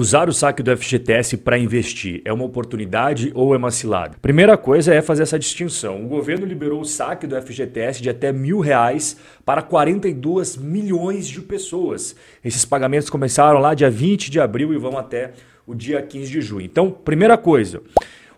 Usar o saque do FGTS para investir é uma oportunidade ou é uma cilada? Primeira coisa é fazer essa distinção. O governo liberou o saque do FGTS de até mil reais para 42 milhões de pessoas. Esses pagamentos começaram lá dia 20 de abril e vão até o dia 15 de junho. Então, primeira coisa,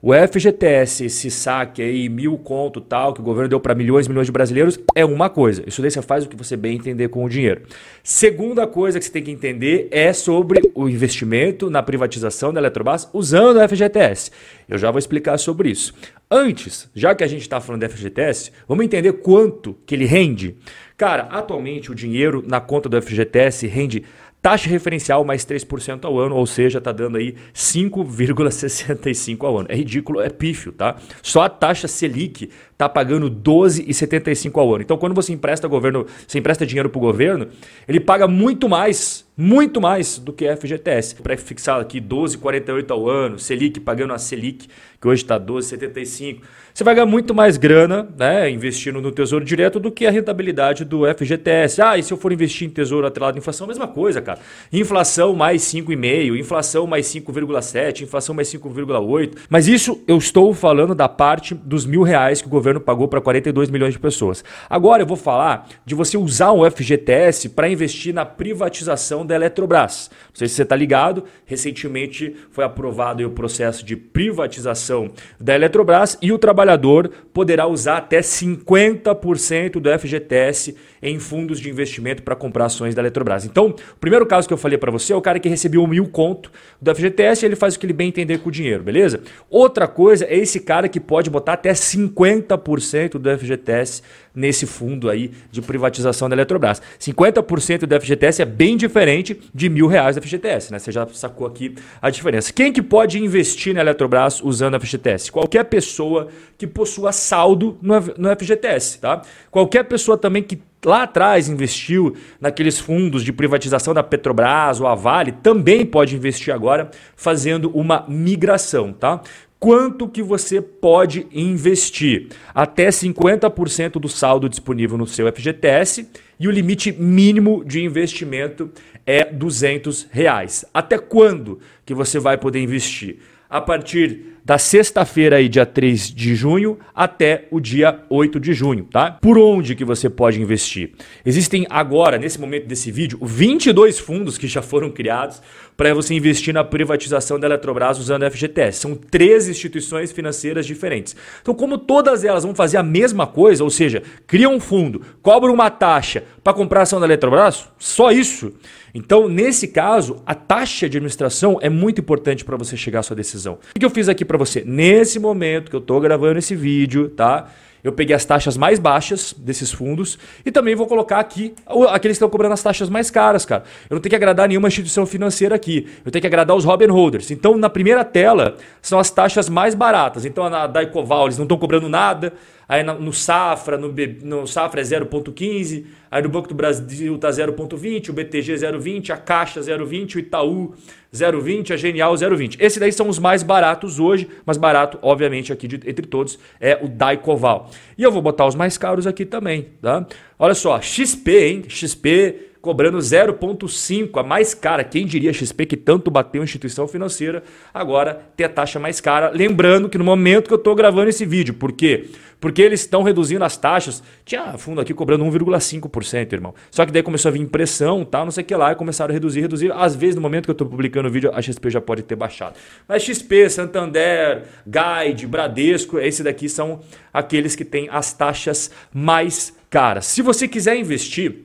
o FGTS, esse saque aí, mil conto tal, que o governo deu para milhões e milhões de brasileiros, é uma coisa. Isso daí você faz o que você bem entender com o dinheiro. Segunda coisa que você tem que entender é sobre o investimento na privatização da Eletrobras usando o FGTS. Eu já vou explicar sobre isso. Antes, já que a gente está falando do FGTS, vamos entender quanto que ele rende. Cara, atualmente o dinheiro na conta do FGTS rende Taxa referencial mais 3% ao ano, ou seja, está dando aí 5,65 ao ano. É ridículo, é pífio, tá? Só a taxa Selic está pagando 12,75 ao ano. Então, quando você empresta governo, você empresta dinheiro para o governo, ele paga muito mais, muito mais do que FGTS. Para fixar aqui 12,48 ao ano, Selic pagando a Selic, que hoje está 12,75. Você vai ganhar muito mais grana, né, investindo no Tesouro Direto do que a rentabilidade do FGTS. Ah, e se eu for investir em Tesouro atrelado à inflação, mesma coisa, cara. Inflação mais 5,5, inflação mais 5,7, inflação mais 5,8. Mas isso eu estou falando da parte dos mil reais que o governo governo pagou para 42 milhões de pessoas. Agora eu vou falar de você usar o FGTS para investir na privatização da Eletrobras. Não sei se você está ligado, recentemente foi aprovado o processo de privatização da Eletrobras e o trabalhador poderá usar até 50% do FGTS em fundos de investimento para comprar ações da Eletrobras. Então, o primeiro caso que eu falei para você é o cara que recebeu mil conto do FGTS e ele faz o que ele bem entender com o dinheiro, beleza? Outra coisa é esse cara que pode botar até 50% do FGTS nesse fundo aí de privatização da Eletrobras. 50% do FGTS é bem diferente de mil reais do FGTS, né? Você já sacou aqui a diferença. Quem que pode investir na Eletrobras usando FGTS? Qualquer pessoa que possua saldo no FGTS, tá? Qualquer pessoa também que lá atrás investiu naqueles fundos de privatização da Petrobras ou a Vale, também pode investir agora fazendo uma migração, tá? Quanto que você pode investir? Até 50% do saldo disponível no seu FGTS e o limite mínimo de investimento é 200 reais. Até quando que você vai poder investir? A partir da sexta-feira aí, dia 3 de junho, até o dia 8 de junho, tá? Por onde que você pode investir? Existem agora, nesse momento desse vídeo, 22 fundos que já foram criados para você investir na privatização da Eletrobras usando a FGTS. São três instituições financeiras diferentes. Então, como todas elas vão fazer a mesma coisa, ou seja, criam um fundo, cobram uma taxa para comprar ação da Eletrobras, só isso. Então, nesse caso, a taxa de administração é muito importante para você chegar à sua decisão. O que eu fiz aqui para você? Nesse momento que eu estou gravando esse vídeo, tá? Eu peguei as taxas mais baixas desses fundos e também vou colocar aqui aqueles que estão cobrando as taxas mais caras, cara. Eu não tenho que agradar nenhuma instituição financeira aqui. Eu tenho que agradar os Robin Holders. Então, na primeira tela, são as taxas mais baratas. Então, na Daicoval, eles não estão cobrando nada. Aí no Safra, no, no Safra é 0,15. Aí no Banco do Brasil tá 0,20, o BTG 0,20, a Caixa 0,20, o Itaú 0,20, a Genial 0,20. Esses daí são os mais baratos hoje, mas barato, obviamente, aqui de, entre todos é o Daicoval. E eu vou botar os mais caros aqui também, tá? Olha só, XP, hein? XP cobrando 0,5, a mais cara. Quem diria XP que tanto bateu instituição financeira, agora tem a taxa mais cara. Lembrando que no momento que eu estou gravando esse vídeo, por quê? Porque eles estão reduzindo as taxas. Tinha fundo aqui cobrando 1,5%, irmão. Só que daí começou a vir impressão, tal, não sei o que lá, e começaram a reduzir, reduzir. Às vezes, no momento que eu estou publicando o vídeo, a XP já pode ter baixado. Mas XP, Santander, Guide, Bradesco, esse daqui são aqueles que têm as taxas mais caras. Se você quiser investir,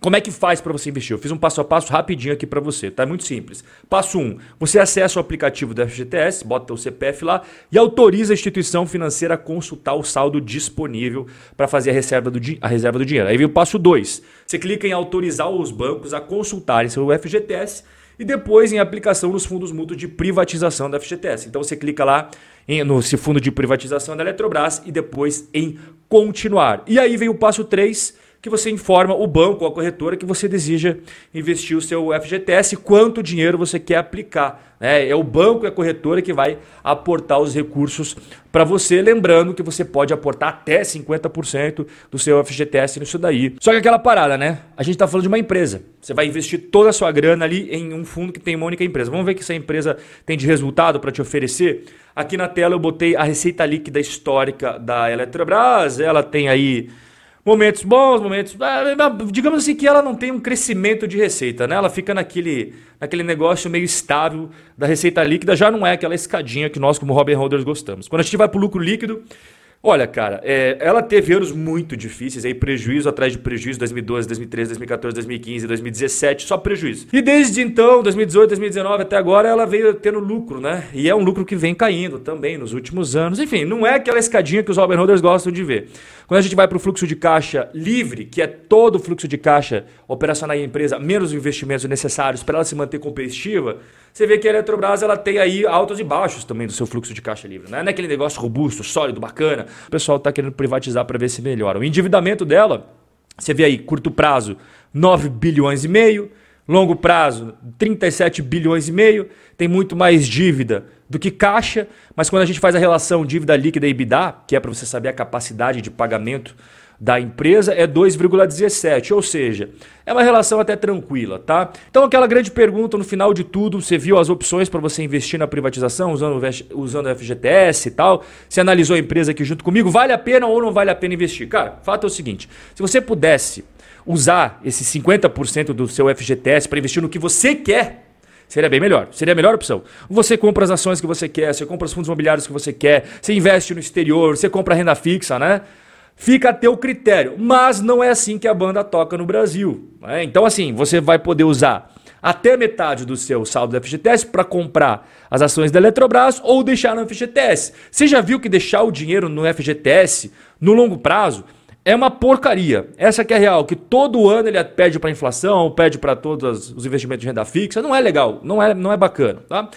como é que faz para você investir? Eu fiz um passo a passo rapidinho aqui para você, tá? Muito simples. Passo 1, um, você acessa o aplicativo da FGTS, bota o CPF lá e autoriza a instituição financeira a consultar o saldo disponível para fazer a reserva, do, a reserva do dinheiro. Aí vem o passo 2, você clica em autorizar os bancos a consultarem seu FGTS e depois em aplicação nos fundos mútuos de privatização da FGTS. Então você clica lá em, no fundo de privatização da Eletrobras e depois em continuar. E aí vem o passo 3, que você informa o banco ou a corretora que você deseja investir o seu FGTS, quanto dinheiro você quer aplicar. Né? É o banco e a corretora que vai aportar os recursos para você, lembrando que você pode aportar até 50% do seu FGTS nisso daí. Só que aquela parada, né? A gente está falando de uma empresa. Você vai investir toda a sua grana ali em um fundo que tem uma única empresa. Vamos ver o que essa empresa tem de resultado para te oferecer. Aqui na tela eu botei a receita líquida histórica da Eletrobras. Ela tem aí momentos bons, momentos. É, é, digamos assim que ela não tem um crescimento de receita, né? Ela fica naquele, naquele negócio meio estável da receita líquida, já não é aquela escadinha que nós, como Robin Holders, gostamos. Quando a gente vai para o lucro líquido, Olha, cara, é, ela teve anos muito difíceis, aí prejuízo atrás de prejuízo, 2012, 2013, 2014, 2015, 2017, só prejuízo. E desde então, 2018, 2019 até agora, ela veio tendo lucro, né? E é um lucro que vem caindo também nos últimos anos. Enfim, não é aquela escadinha que os Robin Holders gostam de ver. Quando a gente vai para o fluxo de caixa livre, que é todo o fluxo de caixa operacional da empresa, menos os investimentos necessários para ela se manter competitiva, você vê que a Eletrobras ela tem aí altos e baixos também do seu fluxo de caixa livre. Né? Não é aquele negócio robusto, sólido, bacana. O pessoal está querendo privatizar para ver se melhora. O endividamento dela, você vê aí, curto prazo, 9 bilhões e meio. Longo prazo, 37 bilhões e meio. Tem muito mais dívida do que caixa, mas quando a gente faz a relação dívida líquida e EBITDA, que é para você saber a capacidade de pagamento da empresa é 2,17, ou seja, é uma relação até tranquila, tá? Então aquela grande pergunta no final de tudo, você viu as opções para você investir na privatização usando usando o FGTS e tal, você analisou a empresa aqui junto comigo, vale a pena ou não vale a pena investir? Cara, fato é o seguinte, se você pudesse usar esse 50% do seu FGTS para investir no que você quer, Seria bem melhor. Seria a melhor opção. Você compra as ações que você quer, você compra os fundos imobiliários que você quer, você investe no exterior, você compra renda fixa, né? Fica a teu critério. Mas não é assim que a banda toca no Brasil. Né? Então, assim, você vai poder usar até metade do seu saldo do FGTS para comprar as ações da Eletrobras ou deixar no FGTS. Você já viu que deixar o dinheiro no FGTS no longo prazo é uma porcaria. Essa que é real, que todo ano ele pede para inflação, pede para todos os investimentos de renda fixa. Não é legal, não é, não é bacana. Tá?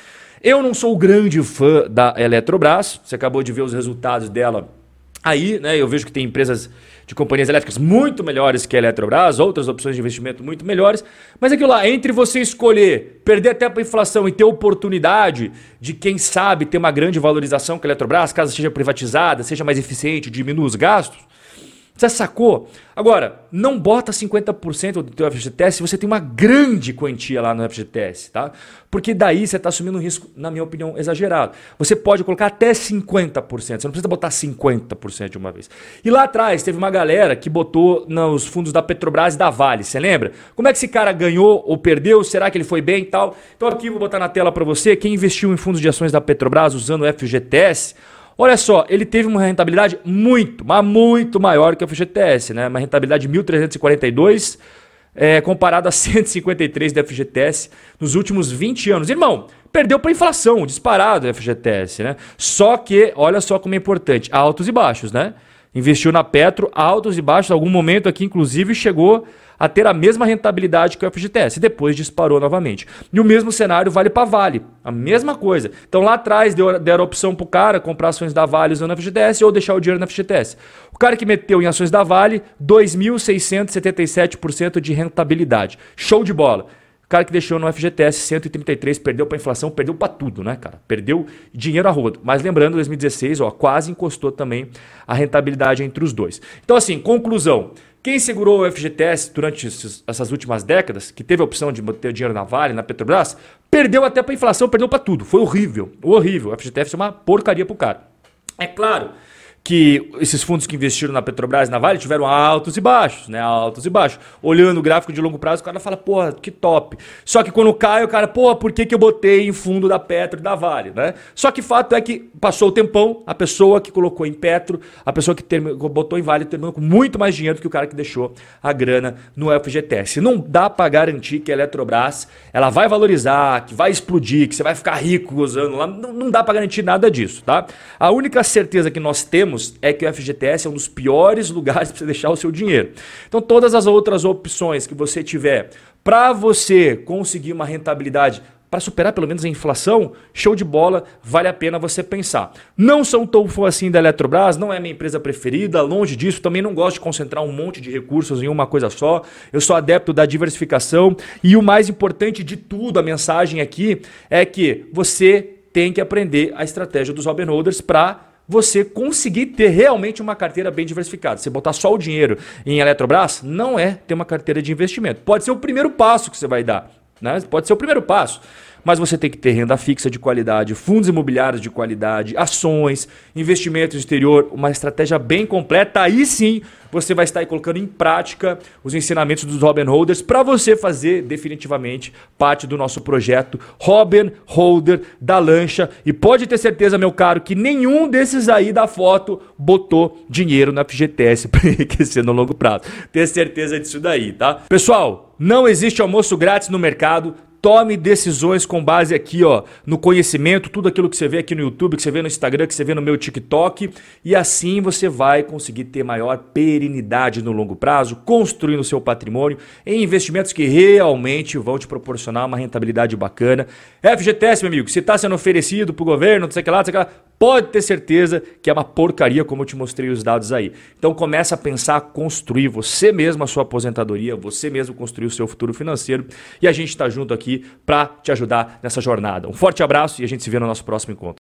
Eu não sou grande fã da Eletrobras. Você acabou de ver os resultados dela Aí, né, eu vejo que tem empresas de companhias elétricas muito melhores que a Eletrobras, outras opções de investimento muito melhores, mas aquilo lá, entre você escolher perder até para a inflação e ter oportunidade de, quem sabe, ter uma grande valorização com a Eletrobras, caso seja privatizada, seja mais eficiente, diminua os gastos, você sacou? Agora, não bota 50% do teu FGTS se você tem uma grande quantia lá no FGTS, tá? Porque daí você está assumindo um risco, na minha opinião, exagerado. Você pode colocar até 50%, você não precisa botar 50% de uma vez. E lá atrás teve uma galera que botou nos fundos da Petrobras e da Vale, você lembra? Como é que esse cara ganhou ou perdeu? Será que ele foi bem e tal? Então aqui eu vou botar na tela para você, quem investiu em fundos de ações da Petrobras usando o FGTS, Olha só, ele teve uma rentabilidade muito, mas muito maior que o FGTS, né? Uma rentabilidade de 1.342 é, comparado a 153 da FGTS nos últimos 20 anos. Irmão, perdeu para inflação, disparado o FGTS, né? Só que, olha só como é importante, altos e baixos, né? Investiu na Petro, altos e baixos, algum momento aqui inclusive chegou a ter a mesma rentabilidade que o FGTS. E depois disparou novamente. E o mesmo cenário vale para Vale. A mesma coisa. Então lá atrás deu, deram a opção para o cara comprar ações da Vale usando FGTS ou deixar o dinheiro na FGTS. O cara que meteu em ações da Vale, 2.677% de rentabilidade. Show de bola. O cara que deixou no FGTS 133, perdeu para inflação, perdeu para tudo, né, cara? Perdeu dinheiro a rodo. Mas lembrando, 2016, ó, quase encostou também a rentabilidade entre os dois. Então, assim, conclusão. Quem segurou o FGTS durante essas últimas décadas, que teve a opção de ter dinheiro na Vale, na Petrobras, perdeu até para inflação, perdeu para tudo. Foi horrível, horrível. O FGTS é uma porcaria pro cara. É claro que esses fundos que investiram na Petrobras na Vale tiveram altos e baixos, né? Altos e baixos. Olhando o gráfico de longo prazo, o cara fala, porra, que top. Só que quando cai, o cara, porra, por que, que eu botei em fundo da Petro e da Vale, né? Só que fato é que passou o tempão, a pessoa que colocou em Petro, a pessoa que botou em Vale terminou com muito mais dinheiro do que o cara que deixou a grana no FGTS. Não dá para garantir que a Eletrobras ela vai valorizar, que vai explodir, que você vai ficar rico usando lá. Não, não dá para garantir nada disso, tá? A única certeza que nós temos temos é que o FGTS é um dos piores lugares para você deixar o seu dinheiro. Então, todas as outras opções que você tiver para você conseguir uma rentabilidade para superar pelo menos a inflação, show de bola, vale a pena você pensar. Não sou tão fã assim da Eletrobras, não é minha empresa preferida, longe disso, também não gosto de concentrar um monte de recursos em uma coisa só. Eu sou adepto da diversificação e o mais importante de tudo, a mensagem aqui é que você tem que aprender a estratégia dos Robin Holders para você conseguir ter realmente uma carteira bem diversificada. Você botar só o dinheiro em Eletrobras não é ter uma carteira de investimento. Pode ser o primeiro passo que você vai dar. Né? Pode ser o primeiro passo mas você tem que ter renda fixa de qualidade, fundos imobiliários de qualidade, ações, investimentos no exterior, uma estratégia bem completa. Aí sim você vai estar aí colocando em prática os ensinamentos dos Robin Holders para você fazer definitivamente parte do nosso projeto Robin Holder da lancha. E pode ter certeza, meu caro, que nenhum desses aí da foto botou dinheiro na FGTS para enriquecer no longo prazo. Ter certeza disso daí, tá? Pessoal, não existe almoço grátis no mercado. Tome decisões com base aqui, ó, no conhecimento, tudo aquilo que você vê aqui no YouTube, que você vê no Instagram, que você vê no meu TikTok, e assim você vai conseguir ter maior perenidade no longo prazo, construindo o seu patrimônio em investimentos que realmente vão te proporcionar uma rentabilidade bacana. FGTS, meu amigo, se está sendo oferecido para o governo, não sei o que lá, não sei o que lá, pode ter certeza que é uma porcaria, como eu te mostrei os dados aí. Então começa a pensar, construir você mesmo a sua aposentadoria, você mesmo construir o seu futuro financeiro e a gente está junto aqui para te ajudar nessa jornada. Um forte abraço e a gente se vê no nosso próximo encontro.